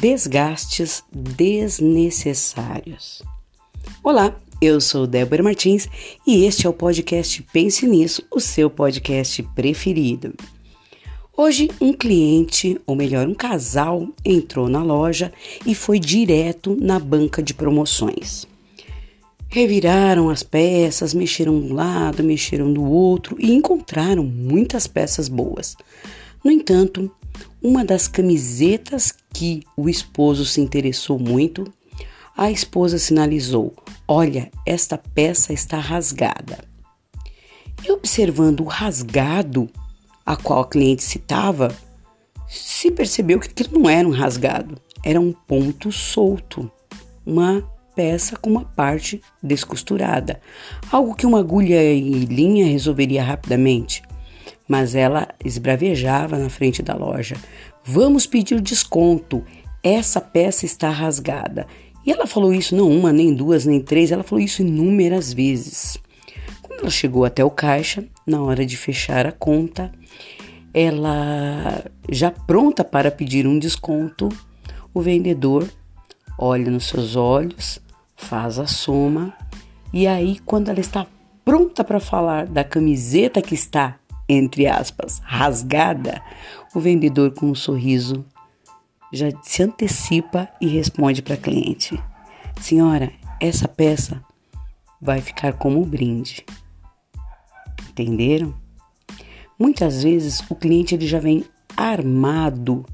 Desgastes desnecessários. Olá, eu sou Débora Martins e este é o podcast Pense Nisso, o seu podcast preferido. Hoje, um cliente, ou melhor, um casal, entrou na loja e foi direto na banca de promoções. Reviraram as peças, mexeram de um lado, mexeram do outro e encontraram muitas peças boas. No entanto, uma das camisetas que o esposo se interessou muito, a esposa sinalizou: Olha, esta peça está rasgada. E observando o rasgado a qual a cliente citava, se percebeu que aquilo não era um rasgado, era um ponto solto, uma peça com uma parte descosturada, algo que uma agulha e linha resolveria rapidamente mas ela esbravejava na frente da loja. Vamos pedir desconto. Essa peça está rasgada. E ela falou isso não uma, nem duas, nem três, ela falou isso inúmeras vezes. Quando ela chegou até o caixa, na hora de fechar a conta, ela já pronta para pedir um desconto, o vendedor olha nos seus olhos, faz a soma e aí quando ela está pronta para falar da camiseta que está entre aspas, rasgada, o vendedor com um sorriso já se antecipa e responde para a cliente: Senhora, essa peça vai ficar como brinde. Entenderam? Muitas vezes o cliente ele já vem armado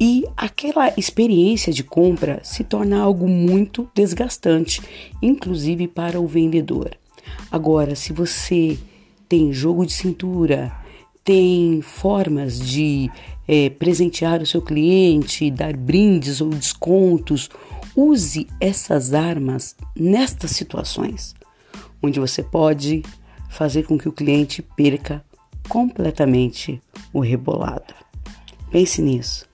e aquela experiência de compra se torna algo muito desgastante, inclusive para o vendedor. Agora, se você tem jogo de cintura, tem formas de é, presentear o seu cliente, dar brindes ou descontos. Use essas armas nestas situações, onde você pode fazer com que o cliente perca completamente o rebolado. Pense nisso.